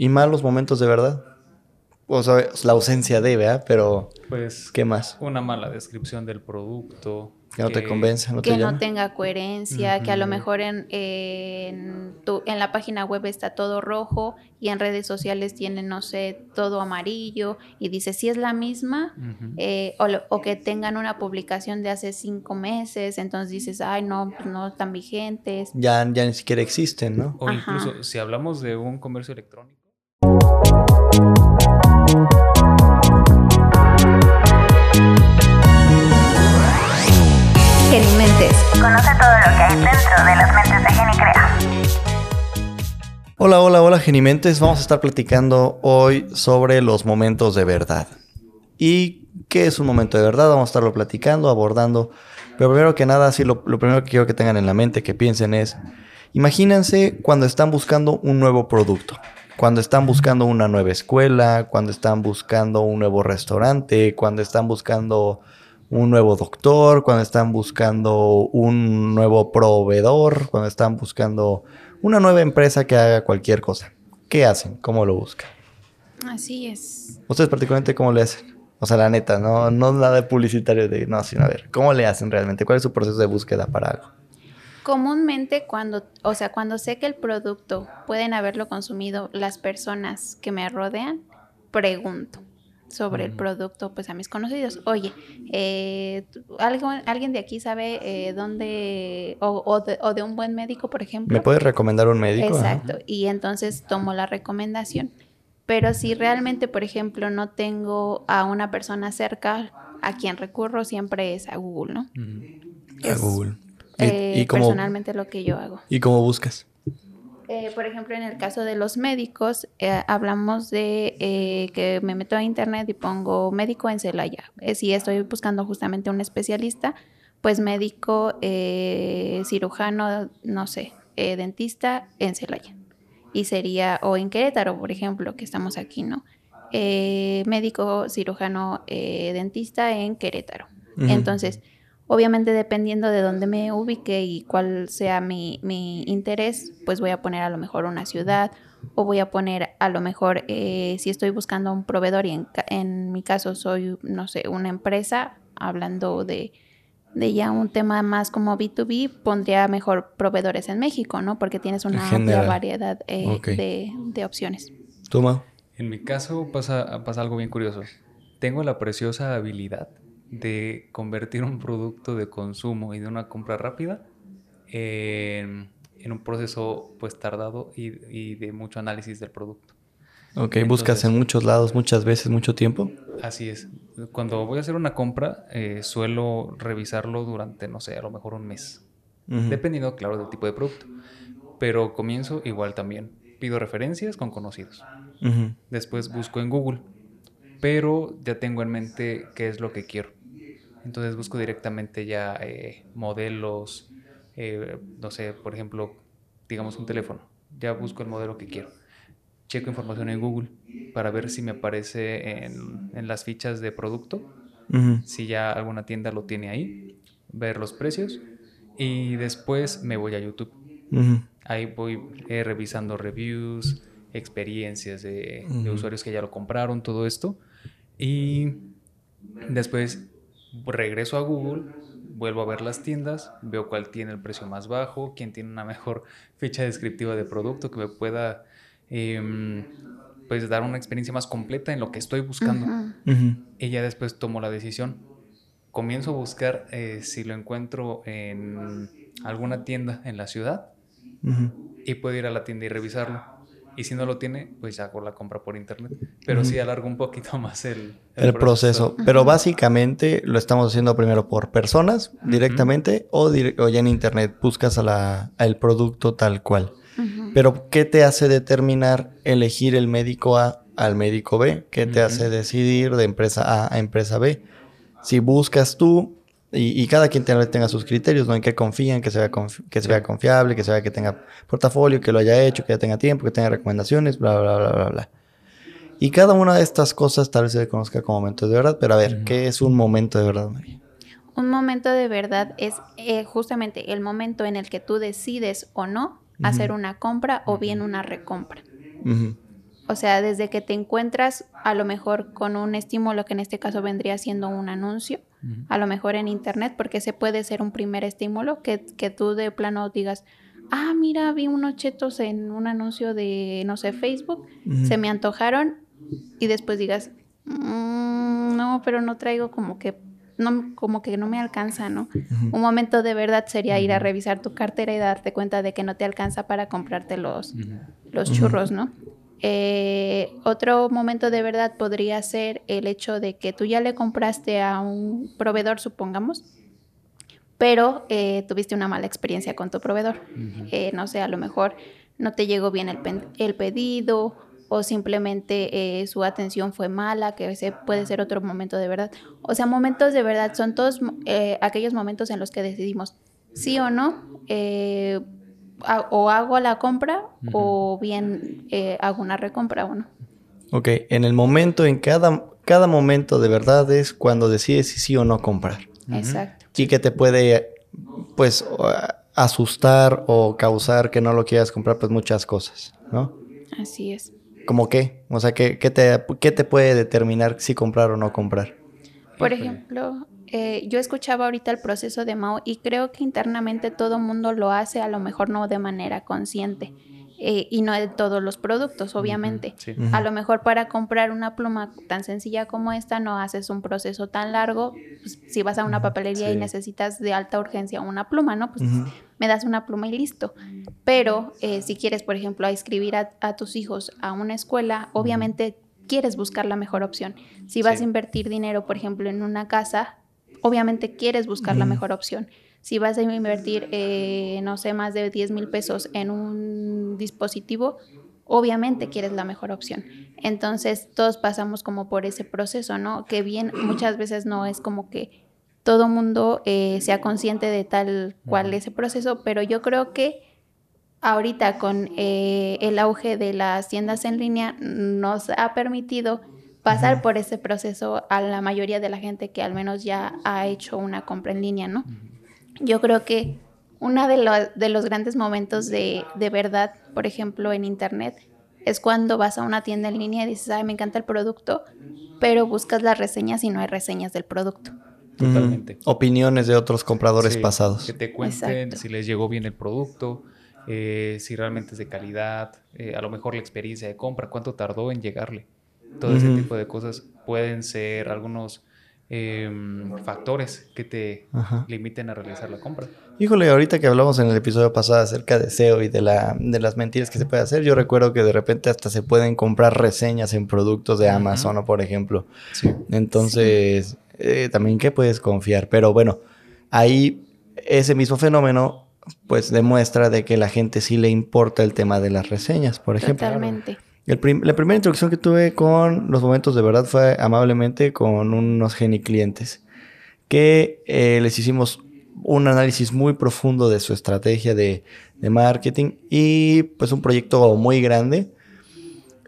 ¿Y malos momentos de verdad? O sea, la ausencia de, ¿verdad? Pero, Pues ¿qué más? una mala descripción del producto. Que no te convence, no te que no tenga coherencia, que a lo mejor en, en, tu- en la página web está todo rojo y en redes sociales tiene, no sé, todo amarillo y dice si es la misma eh, o, lo- o que tengan una publicación de hace cinco meses, entonces dices, ay, no, pues no están vigentes. Ya, ya ni siquiera existen, ¿no? O Ajá. incluso si hablamos de un comercio electrónico. Genimentes. Conoce todo lo que hay dentro de las mentes de Geni Crea. Hola, hola, hola, Genimentes. Vamos a estar platicando hoy sobre los momentos de verdad. ¿Y qué es un momento de verdad? Vamos a estarlo platicando, abordando. Pero primero que nada, sí, lo, lo primero que quiero que tengan en la mente, que piensen es, imagínense cuando están buscando un nuevo producto, cuando están buscando una nueva escuela, cuando están buscando un nuevo restaurante, cuando están buscando un nuevo doctor, cuando están buscando un nuevo proveedor, cuando están buscando una nueva empresa que haga cualquier cosa. ¿Qué hacen? ¿Cómo lo buscan? Así es. ¿Ustedes particularmente cómo le hacen? O sea, la neta, no, no nada de publicitario de... No, sino a ver, ¿cómo le hacen realmente? ¿Cuál es su proceso de búsqueda para algo? Comúnmente cuando, o sea, cuando sé que el producto pueden haberlo consumido las personas que me rodean, pregunto sobre el producto pues a mis conocidos. Oye, eh, ¿algo, ¿alguien de aquí sabe eh, dónde, o, o de, o de un buen médico, por ejemplo? ¿Me puedes recomendar un médico? Ajá. Exacto, y entonces tomo la recomendación. Pero si realmente, por ejemplo, no tengo a una persona cerca, a quien recurro siempre es a Google, ¿no? A Es, Google. ¿Y, eh, y cómo, personalmente lo que yo hago. ¿Y cómo buscas? Eh, por ejemplo, en el caso de los médicos, eh, hablamos de eh, que me meto a internet y pongo médico en Celaya. Si estoy buscando justamente un especialista, pues médico, eh, cirujano, no sé, dentista en Celaya. Y sería, o en Querétaro, por ejemplo, que estamos aquí, ¿no? Eh, médico, cirujano, eh, dentista en Querétaro. Entonces, obviamente dependiendo de dónde me ubique y cuál sea mi, mi interés, pues voy a poner a lo mejor una ciudad o voy a poner a lo mejor eh, si estoy buscando un proveedor y en, ca- en mi caso soy, no sé, una empresa, hablando de, de ya un tema más como B2B, pondría mejor proveedores en México, ¿no? Porque tienes una amplia variedad eh, de, de opciones. ¿Tú, Mau? En mi caso pasa, pasa algo bien curioso. Tengo la preciosa habilidad de convertir un producto de consumo y de una compra rápida en, en un proceso pues tardado y, y de mucho análisis del producto. Ok, buscas en muchos lados, muchas veces, mucho tiempo. Así es. Cuando voy a hacer una compra, eh, suelo revisarlo durante, no sé, a lo mejor un mes. Dependiendo, claro, del tipo de producto. Pero comienzo igual también. Pido referencias con conocidos. Después busco en Google. Pero ya tengo en mente qué es lo que quiero. Entonces busco directamente ya eh, modelos, eh, no sé, por ejemplo, digamos un teléfono. Ya busco el modelo que quiero. Checo información en Google para ver si me aparece en, en las fichas de producto Ujú. si ya alguna tienda lo tiene ahí, ver los precios y después me voy a YouTube. Ujú. Ahí voy eh, revisando reviews, experiencias de, de usuarios que ya lo compraron, todo esto. Y después regreso a Google, vuelvo a ver las tiendas, veo cuál tiene el precio más bajo, quién tiene una mejor ficha descriptiva de producto que me pueda em, pues dar una experiencia más completa en lo que estoy buscando. Ujú. y ya después tomo la decisión. Comienzo a buscar eh, si lo encuentro en alguna tienda en la ciudad y puedo ir a la tienda y revisarlo. Y si no lo tiene, pues ya hago la compra por internet. Pero sí alargo un poquito más el, El proceso. Pero básicamente lo estamos haciendo primero por personas directamente o, ya en internet buscas a la, al producto tal cual. Pero ¿qué te hace determinar elegir el médico A al médico B? ¿Qué te hace decidir de empresa A a empresa B? Si buscas tú, y, y cada quien tenga, tenga sus criterios, ¿no? En qué confían, que se, vea confi- que se vea confiable, que se vea que tenga portafolio, que lo haya hecho, que ya tenga tiempo, que tenga recomendaciones, bla, bla, bla, bla, bla. Y cada una de estas cosas tal vez se conozca como momentos de verdad, pero a ver, Ujú. ¿qué es un momento de verdad, María? Un momento de verdad es eh, justamente el momento en el que tú decides o no hacer una compra o bien una recompra. Ujú. O sea, desde que te encuentras a lo mejor con un estímulo que en este caso vendría siendo un anuncio, A lo mejor en internet, porque ese puede ser un primer estímulo que, que tú de plano digas, ah, mira, vi unos chetos en un anuncio de, no sé, Facebook, se me antojaron y después digas, "Mm, no, pero no traigo como que, no, como que no me alcanza, ¿no? Un momento de verdad sería ir a revisar tu cartera y darte cuenta de que no te alcanza para comprarte los, los churros, ¿no? Eh, otro momento de verdad podría ser el hecho de que tú ya le compraste a un proveedor, supongamos, pero eh, tuviste una mala experiencia con tu proveedor. Eh, no sé, a lo mejor no te llegó bien el, el pedido o simplemente su atención fue mala, que ese puede ser otro momento de verdad. O sea, momentos de verdad son todos aquellos momentos en los que decidimos sí o no, eh, o hago la compra o bien eh, hago una recompra o no. Ok, en el momento, en cada, cada momento de verdad es cuando decides si sí o no comprar. Exacto. Y que te puede, pues, asustar o causar que no lo quieras comprar, pues muchas cosas, ¿no? Así es. ¿Cómo qué? O sea, ¿qué, qué te, qué te puede determinar si comprar o no comprar? Por ejemplo, eh, yo escuchaba ahorita el proceso de Mao y creo que internamente todo mundo lo hace, a lo mejor no de manera consciente eh, y no de todos los productos, obviamente. Sí. A lo mejor para comprar una pluma tan sencilla como esta no haces un proceso tan largo. Pues, si vas a una papelería y Sí. necesitas de alta urgencia una pluma, ¿no? Pues me das una pluma y listo. Pero eh, si quieres, por ejemplo, a inscribir a, a tus hijos a una escuela, obviamente quieres buscar la mejor opción. Si vas Sí. a invertir dinero, por ejemplo, en una casa, obviamente quieres buscar la mejor opción. Si vas a invertir, eh, no sé, más de 10 mil pesos en un dispositivo, obviamente quieres la mejor opción. Entonces, todos pasamos como por ese proceso, ¿no? Que bien, muchas veces no es como que todo mundo eh, sea consciente de tal cual ese proceso, pero yo creo que ahorita con eh, el auge de las tiendas en línea nos ha permitido pasar por ese proceso a la mayoría de la gente que al menos ya ha hecho una compra en línea, ¿no? Yo creo que uno de, lo- de los grandes momentos de, de verdad, por ejemplo, en Internet, es cuando vas a una tienda en línea y dices, ay, me encanta el producto, pero buscas las reseñas y no hay reseñas del producto. Totalmente. Opiniones de otros compradores Sí, pasados. Que te cuenten Exacto. si les llegó bien el producto, eh, si realmente es de calidad, eh, a lo mejor la experiencia de compra, cuánto tardó en llegarle. Todo ese tipo de cosas pueden ser algunos em, factores que te Ajá. limiten a realizar la compra. Híjole, ahorita que hablamos en el episodio pasado acerca de SEO y de, la, de las mentiras que se puede hacer, yo recuerdo que de repente hasta se pueden comprar reseñas en productos de. Amazon, por ejemplo. Sí. Entonces, eh, también que puedes confiar. Pero bueno, ahí ese mismo fenómeno pues demuestra de que la gente sí le importa el tema de las reseñas, por ejemplo. Totalmente. El prim- la primera introducción que tuve con los momentos de verdad fue amablemente con unos geniclientes que eh, les hicimos un análisis muy profundo de su estrategia de, de marketing y pues un proyecto muy grande.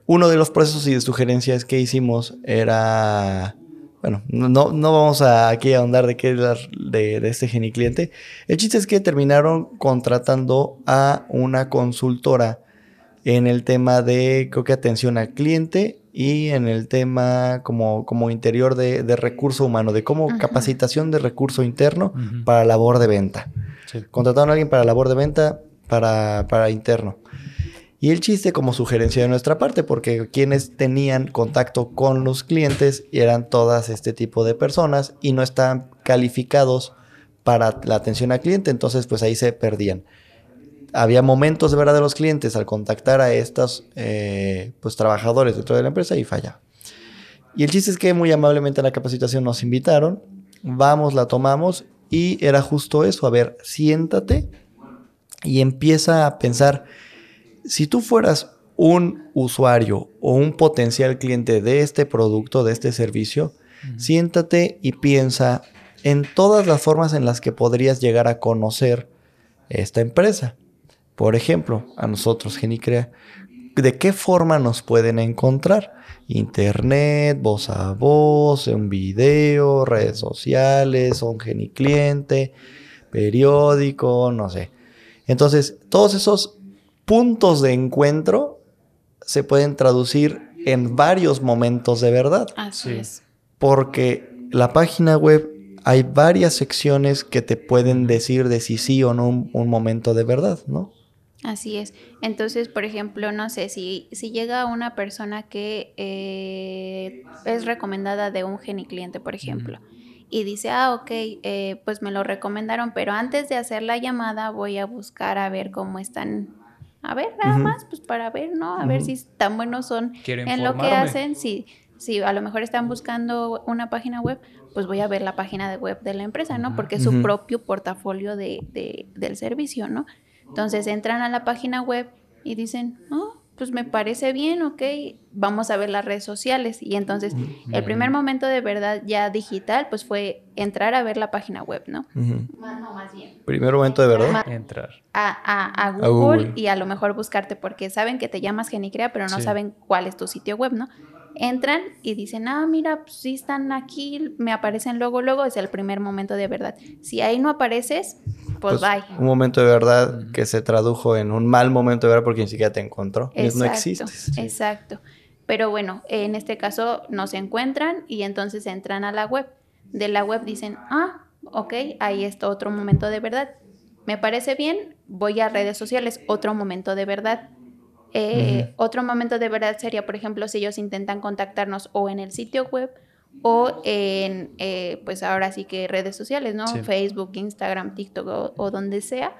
Uno de los procesos y de sugerencias que hicimos era, bueno, no, no vamos a aquí a ahondar de qué de, de este genicliente. El chiste es que terminaron contratando a una consultora en el tema de, creo que atención al cliente y en el tema como, como interior de, de recurso humano, de cómo capacitación de recurso interno para labor de venta. Sí. Contrataron a alguien para labor de venta para, para interno. Y el chiste como sugerencia de nuestra parte, porque quienes tenían contacto con los clientes eran todas este tipo de personas y no estaban calificados para la atención al cliente, entonces pues ahí se perdían. Había momentos de verdad de los clientes al contactar a estos eh, pues trabajadores dentro de la empresa y fallaba. Y el chiste es que muy amablemente a la capacitación nos invitaron, vamos, la tomamos y era justo eso, a ver, siéntate y empieza a pensar, si tú fueras un usuario o un potencial cliente de este producto, de este servicio, siéntate y piensa en todas las formas en las que podrías llegar a conocer esta empresa. Por ejemplo, a nosotros, Genicrea, ¿de qué forma nos pueden encontrar? Internet, voz a voz, un video, redes sociales, un Genicliente, periódico, no sé. Entonces, todos esos puntos de encuentro se pueden traducir en varios momentos de verdad. Así Sí. es. Porque la página web hay varias secciones que te pueden decir de si sí o no un, un momento de verdad, ¿no? Así es. Entonces, por ejemplo, no sé, si, si llega una persona que eh, es recomendada de un genicliente, por ejemplo, y dice, ah, ok, eh, pues me lo recomendaron, pero antes de hacer la llamada voy a buscar a ver cómo están. A ver, nada más, pues para ver, ¿no? A ver si tan buenos son Quiero en lo que hacen. Si, si a lo mejor están buscando una página web, pues voy a ver la página de web de la empresa, ¿no? Porque es su propio portafolio de, de- del servicio, ¿no? Entonces entran a la página web y dicen, oh, pues me parece bien, ok, vamos a ver las redes sociales. Y entonces el primer momento de verdad ya digital, pues fue entrar a ver la página web, ¿no? Más, no, más bien. Primer momento de verdad. Entrar. A, a- a Google, A Google. y a lo mejor buscarte porque saben que te llamas Genicrea, pero no Sí. saben cuál es tu sitio web, ¿no? Entran y dicen, ah, mira, pues sí están aquí, me aparecen luego, luego, es el primer momento de verdad. Si ahí no apareces, pues, Pues, bye. Un momento de verdad que se tradujo en un mal momento de verdad porque ni siquiera te encontró. Y no existes. Exacto. Pero bueno, en este caso nos encuentran y entonces entran a la web. De la web dicen, ah, ok, ahí está otro momento de verdad. Me parece bien, voy a redes sociales, otro momento de verdad. Eh, Otro momento de verdad sería, por ejemplo, si ellos intentan contactarnos o en el sitio web o en, eh, pues ahora sí que redes sociales, ¿no? Sí. Facebook, Instagram, TikTok o, o donde sea.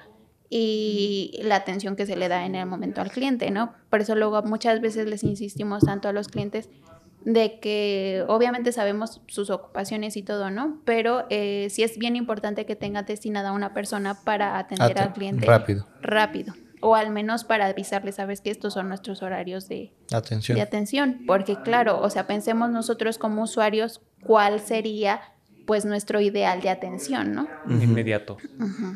Y la atención que se le da en el momento al cliente, ¿no? Por eso luego muchas veces les insistimos tanto a los clientes de que obviamente sabemos sus ocupaciones y todo, ¿no? Pero eh, sí es bien importante que tenga destinada una persona para atender Ate- al cliente Rápido. rápido. O al menos para avisarle, sabes que estos son nuestros horarios de, Atención. de atención. Porque claro, o sea, pensemos nosotros como usuarios cuál sería pues nuestro ideal de atención, ¿no? Inmediato.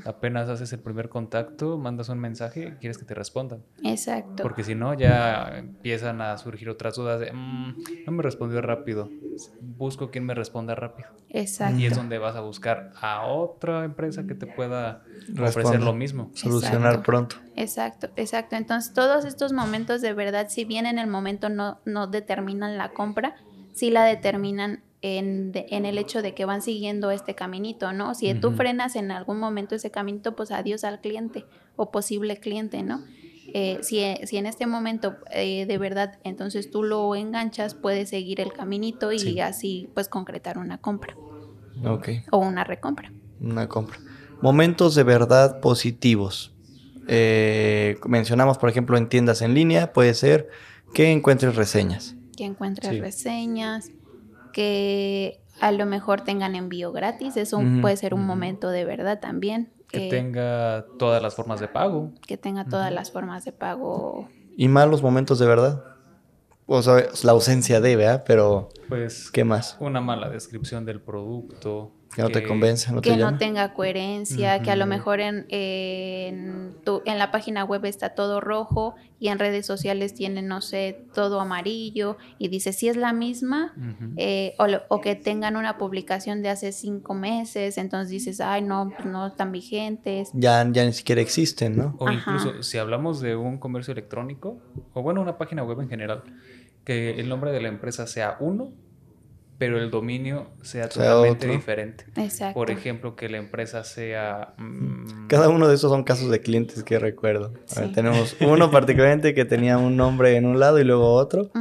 Apenas haces el primer contacto, mandas un mensaje, quieres que te respondan. Exacto. Porque si no, ya empiezan a surgir otras dudas de, "Mm, no me respondió rápido. Busco quien me responda rápido. Exacto. Y es donde vas a buscar a otra empresa que te pueda ofrecer lo mismo. Solucionar Exacto. pronto. Exacto, exacto. Entonces, todos estos momentos de verdad, si bien en el momento no, no determinan la compra, sí la determinan en, de- en el hecho de que van siguiendo este caminito, ¿no? Si tú frenas en algún momento ese caminito, pues adiós al cliente o posible cliente, ¿no? Eh, si, si en este momento eh, de verdad entonces tú lo enganchas, puedes seguir el caminito y Sí. así pues concretar una compra Ok. o una recompra. Una compra. Momentos de verdad positivos. Eh, mencionamos, por ejemplo, en tiendas en línea, puede ser que encuentres reseñas. que encuentres Sí. reseñas, que a lo mejor tengan envío gratis, eso puede ser un momento de verdad también, Que que, tenga todas las formas de pago. que tenga todas las formas de pago. Y malos momentos de verdad. O sea, la ausencia de, ¿verdad? Pero, Pues ¿qué más? una mala descripción del producto. Que no te convence, no te que no llama. tenga coherencia, que a lo mejor en, en, tu- en la página web está todo rojo y en redes sociales tiene, no sé, todo amarillo y dice si es la misma, eh, o, lo- o que tengan una publicación de hace cinco meses, entonces dices, ay, no, pues no están vigentes. Ya, ya ni siquiera existen, ¿no? O Ajá. incluso si hablamos de un comercio electrónico, o bueno, una página web en general, que el nombre de la empresa sea uno, pero el dominio sea Sea totalmente otro. diferente. Exacto. Por ejemplo, que la empresa sea... mm, Cada uno de esos son casos de clientes que recuerdo. A ver, Sí. tenemos uno particularmente que tenía un nombre en un lado y luego otro,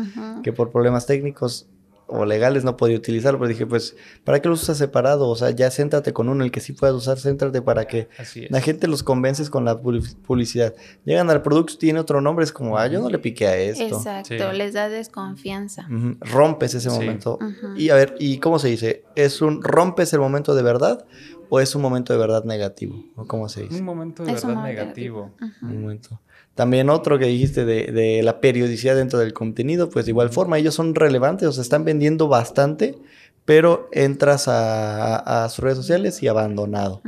que por problemas técnicos o legales no podía utilizarlo, pero dije, pues, ¿para qué los usas separado? O sea, ya céntrate con uno, el que sí puedas usar, céntrate para que la gente los convences con la publi- publicidad. Llegan al producto, tiene otro nombre, es como, ah, yo no le piqué a esto. Exacto, Sí. les da desconfianza. Rompes ese Sí. momento. Y a ver, ¿y cómo se dice? ¿Es un rompes el momento de verdad o es un momento de verdad negativo? ¿O cómo se dice? Un momento de Es verdad momento negativo. Un momento. También otro que dijiste de, de la periodicidad dentro del contenido, pues de igual forma, ellos son relevantes, o sea, están vendiendo bastante, pero entras a, a- a sus redes sociales y abandonado.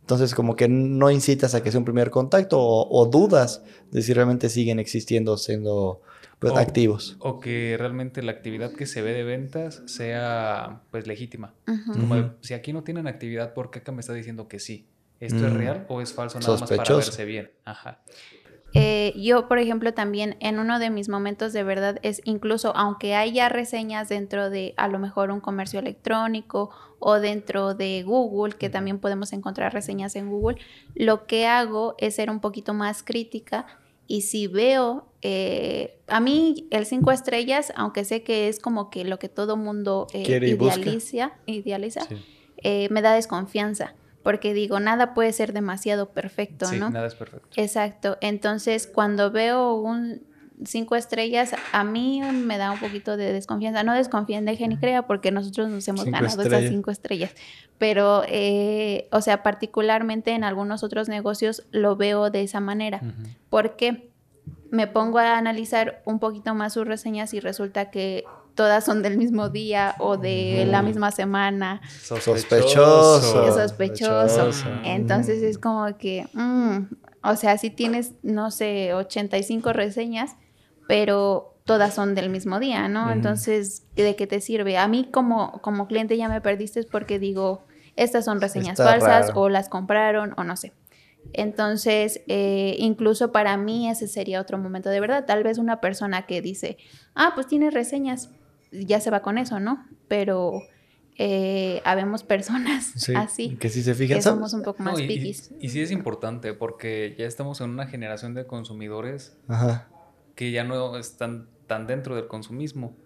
Entonces, como que no incitas a que sea un primer contacto o, o dudas de si realmente siguen existiendo, siendo pues, O- activos. O que realmente la actividad que se ve de ventas sea pues legítima. Como de, si aquí no tienen actividad, ¿por qué acá me está diciendo que sí? ¿Esto es Mm. real o es falso nada más para Sospechoso. verse bien? Ajá. Eh, yo, por ejemplo, también en uno de mis momentos de verdad es incluso, aunque haya reseñas dentro de a lo mejor un comercio electrónico o dentro de Google, que también podemos encontrar reseñas en Google, lo que hago es ser un poquito más crítica y si veo, eh, a mí el cinco estrellas, aunque sé que es como que lo que todo mundo eh, idealiza, idealiza Sí. eh, me da desconfianza, porque digo, nada puede ser demasiado perfecto, Sí, ¿no? nada es perfecto. Exacto. Entonces, cuando veo un cinco estrellas, a mí me da un poquito de desconfianza. No desconfíen de Genicrea porque nosotros nos hemos Cinco ganado estrellas. esas cinco estrellas. Pero, eh, o sea, particularmente en algunos otros negocios lo veo de esa manera. Ujú. Porque me pongo a analizar un poquito más sus reseñas y resulta que todas son del mismo día o de la misma semana. Sospechoso. Sospechoso. Sospechoso. Entonces es como que, mm, o sea, si tienes, no sé, 85 reseñas, pero todas son del mismo día, ¿no? Entonces, ¿de qué te sirve? A mí como, como cliente ya me perdiste porque digo, estas son reseñas Está falsas raro. o las compraron o no sé. Entonces, eh, incluso para mí ese sería otro momento de verdad. Tal vez una persona que dice, ah, pues tiene reseñas, ya se va con eso, ¿no? Pero eh, habemos personas Sí, así Que si se fijan, somos un poco más No, y, y- piquis. y sí es importante porque ya estamos en una generación de consumidores Ajá. que ya no están tan dentro del consumismo.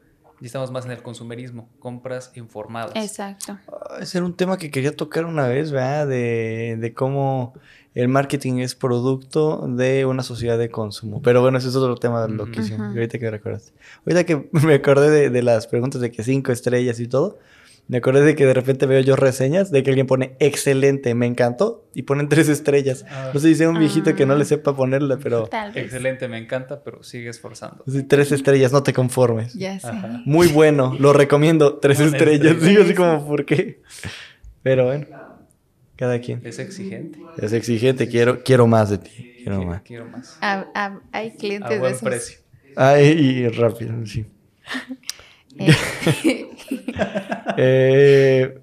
Ya estamos más en el consumerismo, compras informadas. Exacto. Ah, Ese era un tema que quería tocar una vez, ¿verdad? De, de cómo el marketing es producto de una sociedad de consumo. Pero bueno, ese es otro tema loquísimo. Ujú. Y ahorita que me recordaste. Ahorita que me acordé de, de las preguntas de que cinco estrellas y todo, me acordé de que de repente veo yo reseñas de que alguien pone excelente, me encantó, y ponen tres estrellas. Ah. No sé si sea un viejito que no Ah. le sepa ponerla, pero. Excelente, me encanta, pero sigue esforzando. sí, tres estrellas, no te conformes. Ya sé. Ajá. Muy bueno, lo recomiendo, tres Una estrellas. estrella. Sí, así como, ¿por qué? Pero bueno, cada quien. Es exigente. Es exigente, quiero, quiero más de ti. Quiero Quiero, más. quiero más. Ah, ah, hay A clientes de buen esos. precio. Ay, y rápido, sí. Eh, Eh,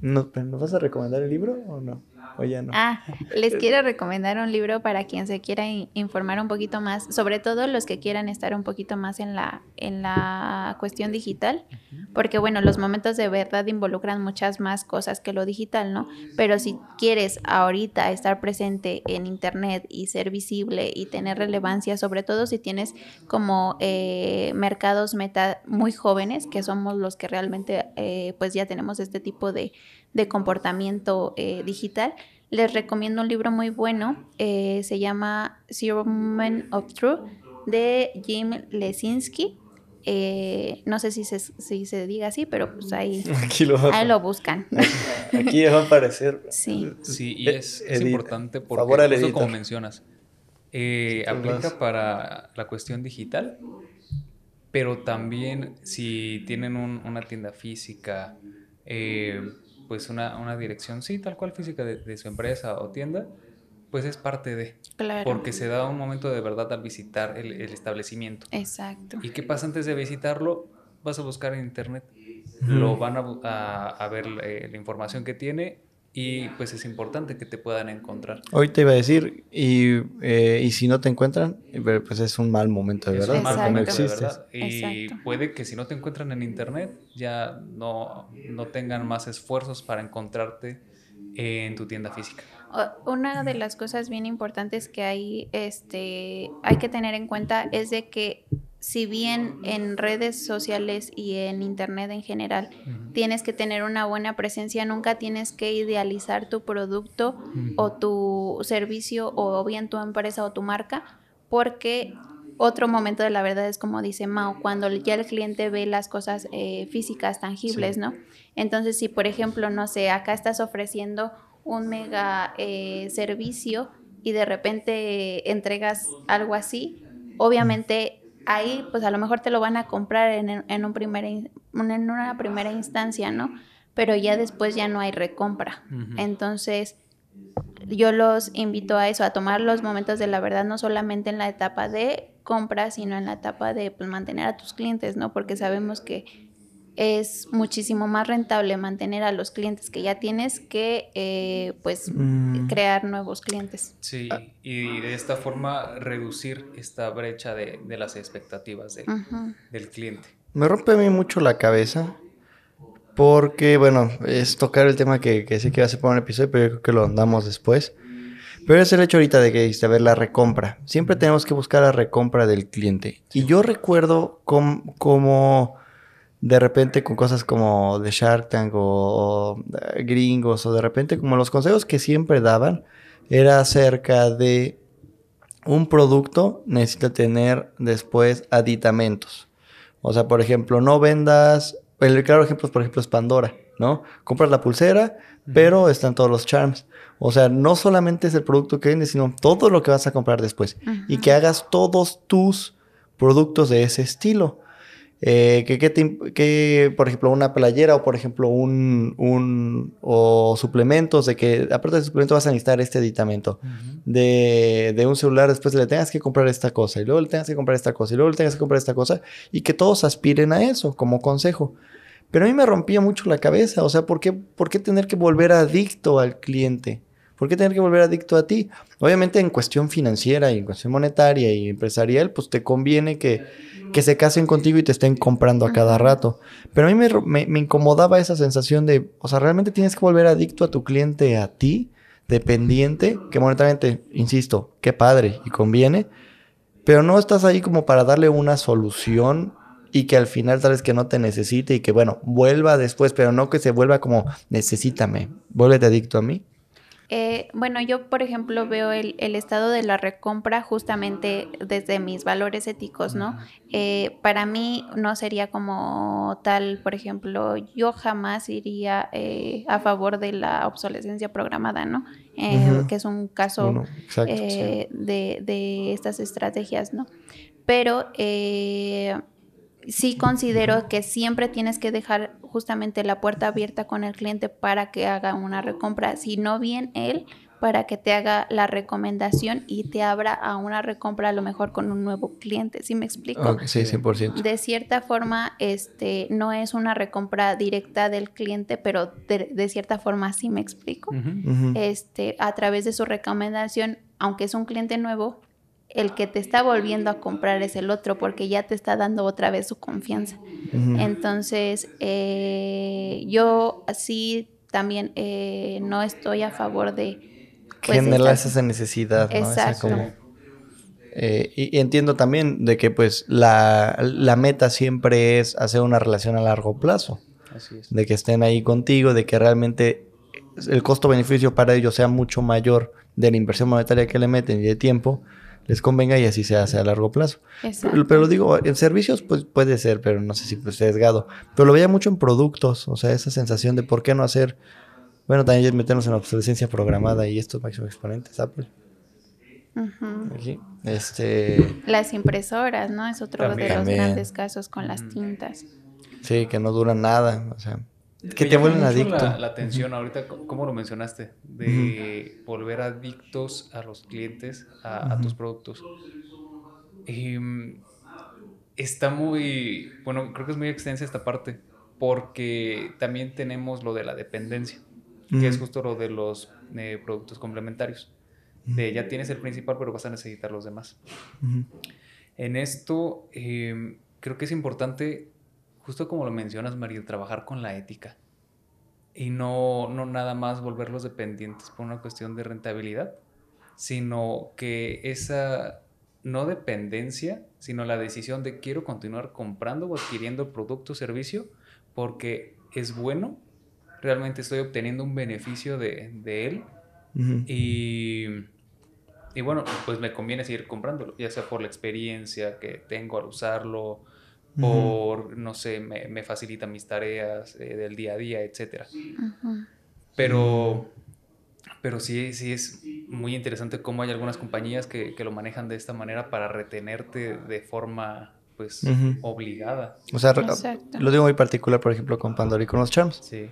¿no- pero ¿Nos vas a recomendar el libro o no? O ya no. ah, les quiero recomendar un libro para quien se quiera in- informar un poquito más, sobre todo los que quieran estar un poquito más en la, en la cuestión digital, porque bueno, los momentos de verdad involucran muchas más cosas que lo digital, ¿no? Pero si quieres ahorita estar presente en internet y ser visible y tener relevancia, sobre todo si tienes como eh, mercados meta muy jóvenes, que somos los que realmente eh, pues ya tenemos este tipo de, de comportamiento eh, digital, les recomiendo un libro muy bueno, eh, se llama Zero Moment of Truth de Jim Lesinski. Eh, no sé si se, si se diga así, pero pues ahí, Aquí lo, ahí lo buscan. aquí va a aparecer. Sí. Sí, y es, importante porque, Favor al justo como mencionas, eh, vas. aplica para la cuestión digital, pero también si tienen un- una tienda física, eh, pues una, una dirección, sí, tal cual física de, de su empresa o tienda, pues es parte de, Claro. porque se da un momento de verdad al visitar el, el establecimiento. Exacto. ¿Y qué pasa antes de visitarlo? Vas a buscar en internet, lo van a, a- a ver eh, la información que tiene y pues es importante que te puedan encontrar. Hoy te iba a decir, y, eh, y si no te encuentran, eh, pues es un mal momento, de Es verdad, un mal momento, de existes. verdad. Y Exacto. puede que si no te encuentran en internet ya no, no tengan más esfuerzos para encontrarte en tu tienda física. Una de las cosas bien importantes que hay, este, hay que tener en cuenta es de que si bien en redes sociales y en internet en general tienes que tener una buena presencia, nunca tienes que idealizar tu producto o tu servicio o bien tu empresa o tu marca, porque otro momento de la verdad es como dice Mao, cuando ya el cliente ve las cosas eh, físicas, tangibles, Sí. ¿no? Entonces, si por ejemplo, no sé, acá estás ofreciendo un mega eh, servicio y de repente entregas algo así, obviamente ahí pues a lo mejor te lo van a comprar en, en un en una primera instancia, ¿no? Pero ya después ya no hay recompra. Entonces, yo los invito a eso, a tomar los momentos de la verdad, no solamente en la etapa de compra, sino en la etapa de pues, mantener a tus clientes, ¿no? Porque sabemos que es muchísimo más rentable mantener a los clientes que ya tienes que eh, pues Mm. crear nuevos clientes. Sí, y de esta forma reducir esta brecha de, de las expectativas de- del cliente. Me rompe a mí mucho la cabeza. Porque, bueno, es tocar el tema que, que sí que va a ser para un episodio, pero yo creo que lo andamos después. Pero es el hecho ahorita de que dijiste, a ver, la recompra. Siempre tenemos que buscar la recompra del cliente. Y yo recuerdo com- como de repente con cosas como de Shark Tank o, o, eh, gringos o de repente como los consejos que siempre daban era acerca de un producto necesita tener después aditamentos. O sea, por ejemplo, no vendas. El claro ejemplo, por ejemplo, es Pandora, ¿no? Compras la pulsera, pero están todos los charms. O sea, no solamente es el producto que vendes, sino todo lo que vas a comprar después. Y que hagas todos tus productos de ese estilo. Eh, que, que te que, por ejemplo, una playera o, por ejemplo, un, un o suplementos, de que aparte del suplemento vas a necesitar este aditamento de, de un celular, después le tengas que comprar esta cosa, y luego le tengas que comprar esta cosa, y luego le tengas que comprar esta cosa, y que todos aspiren a eso como consejo. Pero a mí me rompía mucho la cabeza, o sea, ¿por qué, por qué tener que volver adicto al cliente? ¿Por qué tener que volver adicto a ti? Obviamente en cuestión financiera y en cuestión monetaria y empresarial, pues te conviene que, que se casen contigo y te estén comprando a cada rato. Pero a mí me, ro- me- me incomodaba esa sensación de, o sea, realmente tienes que volver adicto a tu cliente, a ti, dependiente, que monetariamente, insisto, qué padre y conviene, pero no estás ahí como para darle una solución y que al final sabes que no te necesite y que bueno, vuelva después, pero no que se vuelva como necesítame, vuélvete adicto a mí. Eh, bueno, yo por ejemplo veo el, el estado de la recompra justamente desde mis valores éticos, ¿no? Eh, para mí no sería como tal, por ejemplo, yo jamás iría eh, a favor de la obsolescencia programada, ¿no? Eh. Que es un caso exacto. de, de estas estrategias, ¿no? Pero eh, sí considero que siempre tienes que dejar justamente la puerta abierta con el cliente para que haga una recompra, si no bien él, para que te haga la recomendación y te abra a una recompra a lo mejor con un nuevo cliente, ¿sí me explico? Ok, sí, 100%. De cierta forma, este, no es una recompra directa del cliente, pero de, de cierta forma sí me explico. Este, a través de su recomendación, aunque es un cliente nuevo, el que te está volviendo a comprar es el otro porque ya te está dando otra vez su confianza. Entonces, eh, yo sí también eh, no estoy a favor de... pues, Generar estas- esa necesidad, ¿no? Esa Exacto. como- Eh, y, y entiendo también de que pues la, la meta siempre es hacer una relación a largo plazo. Así es. de que estén ahí contigo, de que realmente el costo-beneficio para ellos sea mucho mayor de la inversión monetaria que le meten y de tiempo, les convenga y así se hace a largo plazo. Pero, pero digo, en servicios pues puede ser, pero no sé si pues sesgado. Pero lo veía mucho en productos, o sea, esa sensación de por qué no hacer, bueno, también meternos en obsolescencia programada y estos máximos exponentes, Apple. Aquí. Este, Las impresoras, ¿no? Es otro También. de los grandes casos con las tintas. sí, que no duran nada, o sea, que te vuelven adicto. La, la atención ahorita, c- ¿cómo lo mencionaste? De volver adictos a los clientes, a, a tus productos. Mm, está muy, bueno, creo que es muy extensa esta parte, porque también tenemos lo de la dependencia, que es justo lo de los eh, productos complementarios. De ya tienes el principal, pero vas a necesitar los demás. En esto, eh, creo que es importante, justo como lo mencionas, María, trabajar con la ética. Y no, no nada más volverlos dependientes por una cuestión de rentabilidad, sino que esa no dependencia, sino la decisión de quiero continuar comprando o adquiriendo producto o servicio porque es bueno, realmente estoy obteniendo un beneficio de, de él Ujú. y, y bueno, pues me conviene seguir comprándolo, ya sea por la experiencia que tengo al usarlo, Por, no sé, me, me facilita mis tareas eh, del día a día, etc. Pero, pero sí, sí es muy interesante cómo hay algunas compañías que, que lo manejan de esta manera para retenerte de forma, pues, obligada. O sea, Exacto. lo digo muy particular, por ejemplo, con Pandora y con los charms. Sí.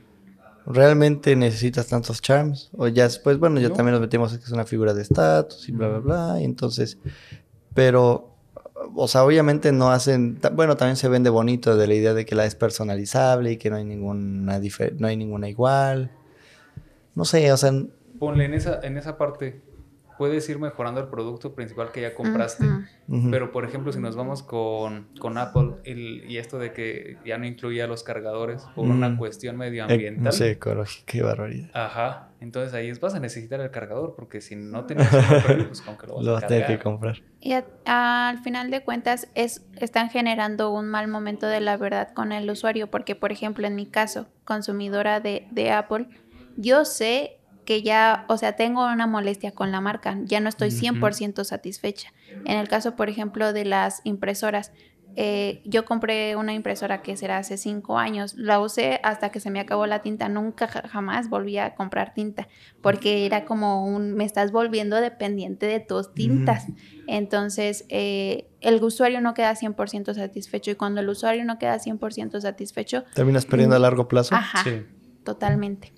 ¿Realmente necesitas tantos charms? O ya después, bueno, ya No. también nos metimos en que es una figura de estatus y bla, bla, bla. Y entonces, pero o sea, obviamente no hacen, bueno, también se vende bonito de la idea de que la es personalizable y que no hay ninguna, no hay ninguna igual. No sé, o sea, Ponle en esa, en esa parte, puedes ir mejorando el producto principal que ya compraste. Ujú. ujú. Pero, por ejemplo, si nos vamos con, con Apple el- y esto de que ya no incluía los cargadores por una cuestión medioambiental. sí, ecológica, qué barbaridad. Ajá. Entonces ahí es, vas a necesitar el cargador porque si no tenías el papel, pues con que lo vas Lo a vas a tener que comprar. Y a- al final de cuentas es, están generando un mal momento de la verdad con el usuario, porque por ejemplo en mi caso, consumidora de, de Apple, yo sé que ya, o sea, tengo una molestia con la marca, ya no estoy Ujú. 100% satisfecha. En el caso, por ejemplo, de las impresoras, eh, yo compré una impresora que será hace cinco años, la usé hasta que se me acabó la tinta, nunca ja- jamás volví a comprar tinta, porque era como un, me estás volviendo dependiente de tus tintas. Entonces, eh, el usuario no queda 100% satisfecho y cuando el usuario no queda 100% satisfecho, ¿Terminas perdiendo a largo plazo? ajá, Sí. totalmente.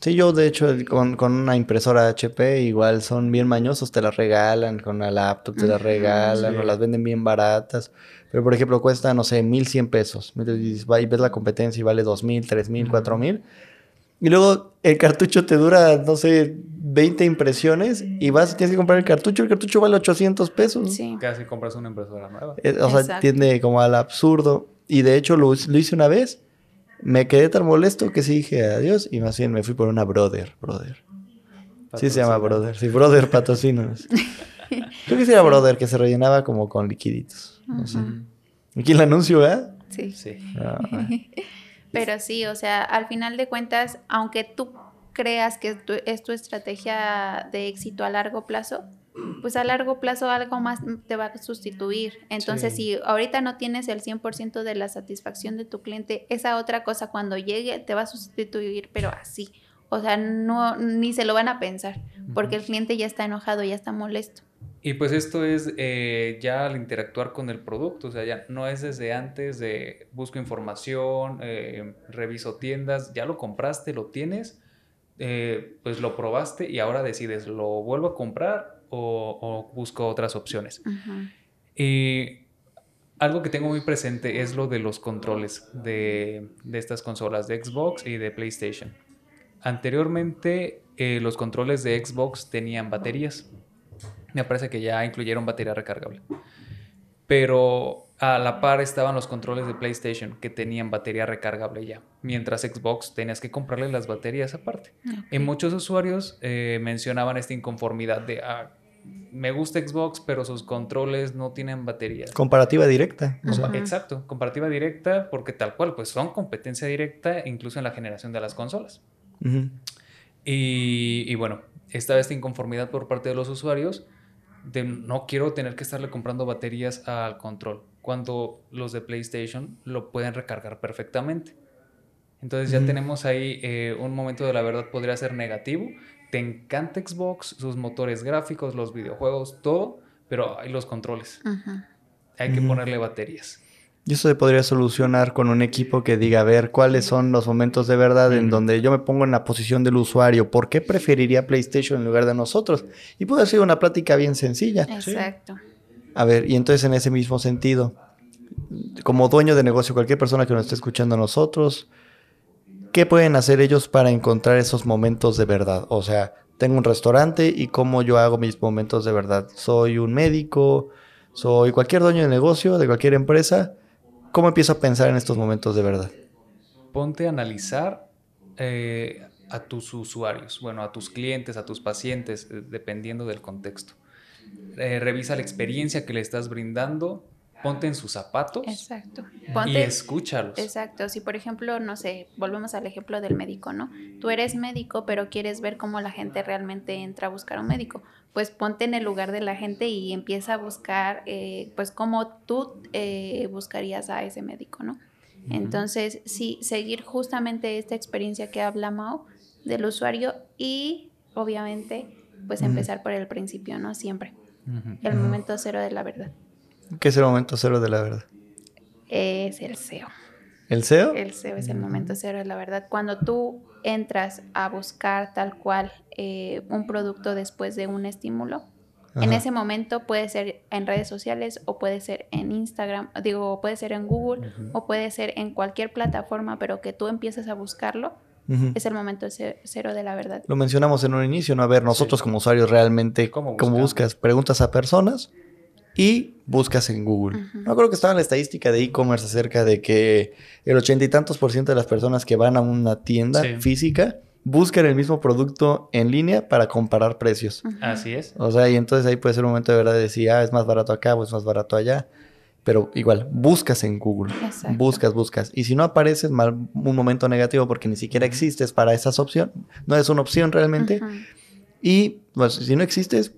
Sí, yo de hecho el- con, con una impresora HP igual son bien mañosos, te las regalan, con una laptop te las regalan sí. o las venden bien baratas. Pero por ejemplo cuesta, no sé, 1100 pesos. Y ves la competencia y vale 2000, 3000, Ujú. 4000. Y luego el cartucho te dura, no sé, 20 impresiones y vas y tienes que comprar el cartucho. El cartucho vale 800 pesos. Sí. Casi compras una impresora nueva. Eh, o sea, Exacto. tiende como al absurdo. Y de hecho lo, lo hice una vez. Me quedé tan molesto que sí dije adiós y más bien me fui por una Brother, Brother. Sí se llama Brother. Sí, Brother patrocinos. Creo que sí era Brother, que se rellenaba como con liquiditos. No sé. Ujú. Aquí el anuncio, ¿eh? Sí. Sí. Ah, Pero sí, o sea, al final de cuentas, aunque tú creas que tu- es tu estrategia de éxito a largo plazo, pues a largo plazo algo más te va a sustituir. Entonces, Sí. si ahorita no tienes el 100% de la satisfacción de tu cliente, esa otra cosa cuando llegue te va a sustituir, pero así. O sea, no ni se lo van a pensar, porque el cliente ya está enojado, ya está molesto. Y pues esto es eh, ya al interactuar con el producto, o sea, ya no es desde antes de busco información, eh, reviso tiendas, ya lo compraste, lo tienes, eh, pues lo probaste y ahora decides, ¿lo vuelvo a comprar o, o busco otras opciones? Y algo que tengo muy presente es lo de los controles de, de estas consolas de Xbox y de PlayStation. Anteriormente, eh, los controles de Xbox tenían baterías. Me parece que ya incluyeron batería recargable. Pero a la par estaban los controles de PlayStation que tenían batería recargable ya. Mientras Xbox tenías que comprarle las baterías aparte. Y Ok. muchos usuarios eh, mencionaban esta inconformidad de, ah, me gusta Xbox, pero sus controles no tienen baterías. comparativa directa. o sea, Ujú. Exacto, comparativa directa, porque tal cual, pues son competencia directa incluso en la generación de las consolas. Y, y bueno, estaba esta inconformidad por parte de los usuarios de no quiero tener que estarle comprando baterías al control, cuando los de PlayStation lo pueden recargar perfectamente. Entonces ya tenemos ahí eh, un momento de la verdad podría ser negativo. Te encanta Xbox, sus motores gráficos, los videojuegos, todo, pero hay los controles. Hay que ponerle baterías. Y eso se podría solucionar con un equipo que diga, a ver, cuáles son los momentos de verdad en donde yo me pongo en la posición del usuario. ¿Por qué preferiría PlayStation en lugar de nosotros? Y puede ser una plática bien sencilla. Exacto. A ver, y entonces en ese mismo sentido, como dueño de negocio, cualquier persona que nos esté escuchando a nosotros, ¿qué pueden hacer ellos para encontrar esos momentos de verdad? O sea, tengo un restaurante y cómo yo hago mis momentos de verdad. Soy un médico, soy cualquier dueño de negocio, de cualquier empresa. ¿Cómo empiezo a pensar en estos momentos de verdad? ponte a analizar eh, a tus usuarios, bueno, a tus clientes, a tus pacientes, eh, dependiendo del contexto. Eh, revisa la experiencia que le estás brindando, ponte en sus zapatos Exacto. y Ponte, escúchalos. Exacto, si por ejemplo, no sé, volvemos al ejemplo del médico, ¿no? Tú eres médico, pero quieres ver cómo la gente realmente entra a buscar un médico. Pues ponte en el lugar de la gente y empieza a buscar, eh, pues, cómo tú eh, buscarías a ese médico, ¿no? Entonces, sí, seguir justamente esta experiencia que habla Mao del usuario y, obviamente, pues empezar por el principio, ¿no? Siempre. El momento cero de la verdad. ¿Qué es el momento cero de la verdad? Es el SEO. ¿El SEO? El SEO es el momento cero de la verdad. Cuando tú entras a buscar tal cual eh, un producto después de un estímulo, En ese momento puede ser en redes sociales o puede ser en Instagram, digo, puede ser en Google o puede ser en cualquier plataforma, pero que tú empieces a buscarlo, es el momento ce- cero de la verdad. Lo mencionamos en un inicio, ¿no? A ver, nosotros como usuarios realmente, ¿Cómo buscas? Preguntas a personas y buscas en Google. No creo que estaba en la estadística de e-commerce acerca de que el ochenta y tantos por ciento de las personas que van a una tienda Sí. física buscan el mismo producto en línea para comparar precios. Así es. O sea, y entonces ahí puede ser un momento de verdad de decir, ah, es más barato acá o es más barato allá. Pero igual, buscas en Google. Exacto. Buscas, buscas. Y si no apareces, mal, un momento negativo porque ni siquiera existes para esas opciones. No es una opción realmente. Y pues, si no existes,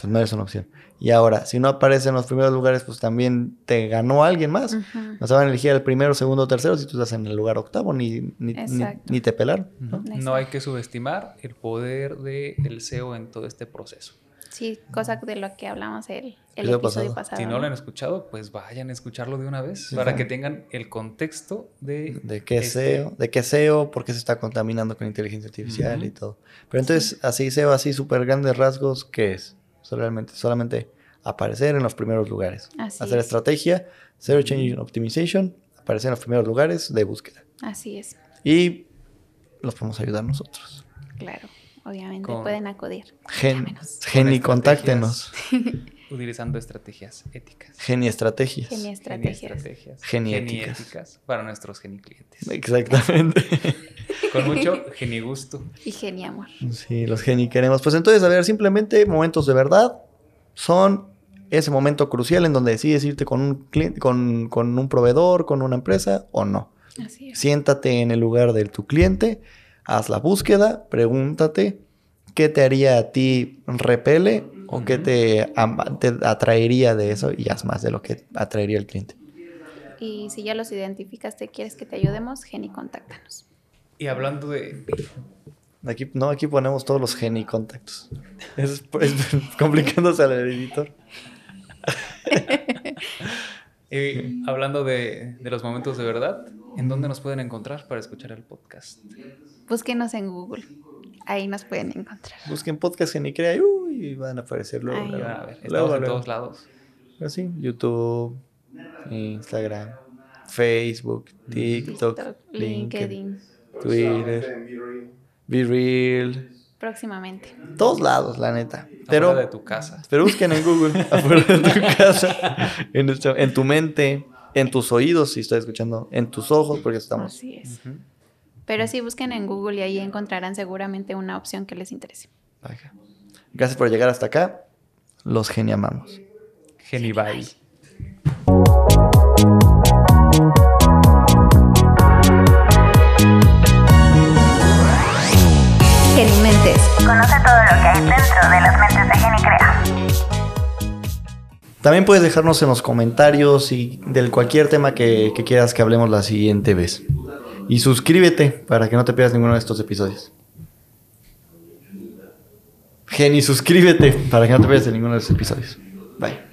pues no eres una opción. Y ahora, si no apareces en los primeros lugares, pues también te ganó alguien más. Ujú. No se van a elegir el primero, segundo, tercero si tú estás en el lugar octavo, ni, ni, ni, te pelaron. ¿no? No hay que subestimar el poder del SEO en todo este proceso. Sí, cosa de lo que hablamos el, el Episodio pasado. pasado. Si no ¿no? lo han escuchado, pues vayan a escucharlo de una vez Sí, para que tengan el contexto de... De qué este- SEO, de qué SEO, por qué se está contaminando con inteligencia artificial y todo. Pero entonces, así SEO, así súper grandes rasgos, ¿qué es? Solamente, solamente aparecer en los primeros lugares. Así Hacer es. estrategia, Search Engine Optimization, aparecer en los primeros lugares de búsqueda. Así es, Y los podemos ayudar nosotros. claro. Obviamente Con- pueden acudir. Gen, Llámenos. Geni, estrategias. contáctenos. Utilizando estrategias éticas. Geni estrategias. Geni estrategias. Estrategias. Geniéticas. Geniéticas para nuestros geniclientes. Exactamente. Con mucho genigusto. Y geniamor. Sí, los geni queremos. Pues entonces, a ver, simplemente momentos de verdad son ese momento crucial en donde decides irte con un cliente, con, con un proveedor, con una empresa o no. Así es. Siéntate en el lugar de tu cliente, haz la búsqueda, pregúntate qué te haría a ti repele o qué te, atraería de eso y haz más de lo que atraería el cliente. Y si ya los identificaste, quieres que te ayudemos, Geni, contáctanos. Y hablando de... Aquí, no, aquí ponemos todos los geni contactos. Es, es complicándose al editor. eh, hablando de, de los momentos de verdad, ¿en dónde nos pueden encontrar para escuchar el podcast? Búsquenos en Google. Ahí nos pueden encontrar. Busquen podcast Genicrea y uy, van a aparecer luego. Luego. A ver, estamos Luego, en luego. todos lados. Así, YouTube, Instagram, Facebook, TikTok, TikTok, LinkedIn, LinkedIn. Twitter, Be Real, Próximamente. todos lados, la neta. Pero, de tu casa. pero busquen en Google, afuera de tu casa, en, en tu mente, en tus oídos, si estás escuchando, en tus ojos, porque estamos. Así es. Pero sí, busquen en Google y ahí encontrarán seguramente una opción que les interese. Gracias por llegar hasta acá. Los geniamamos. Genibay. Genimentes. Conoce todo lo que hay dentro de las mentes de Genicrea. También puedes dejarnos en los comentarios y del cualquier tema que, que quieras que hablemos la siguiente vez. Y suscríbete para que no te pierdas ninguno de estos episodios. Geni, suscríbete para que no te pierdas ninguno de estos episodios. Bye.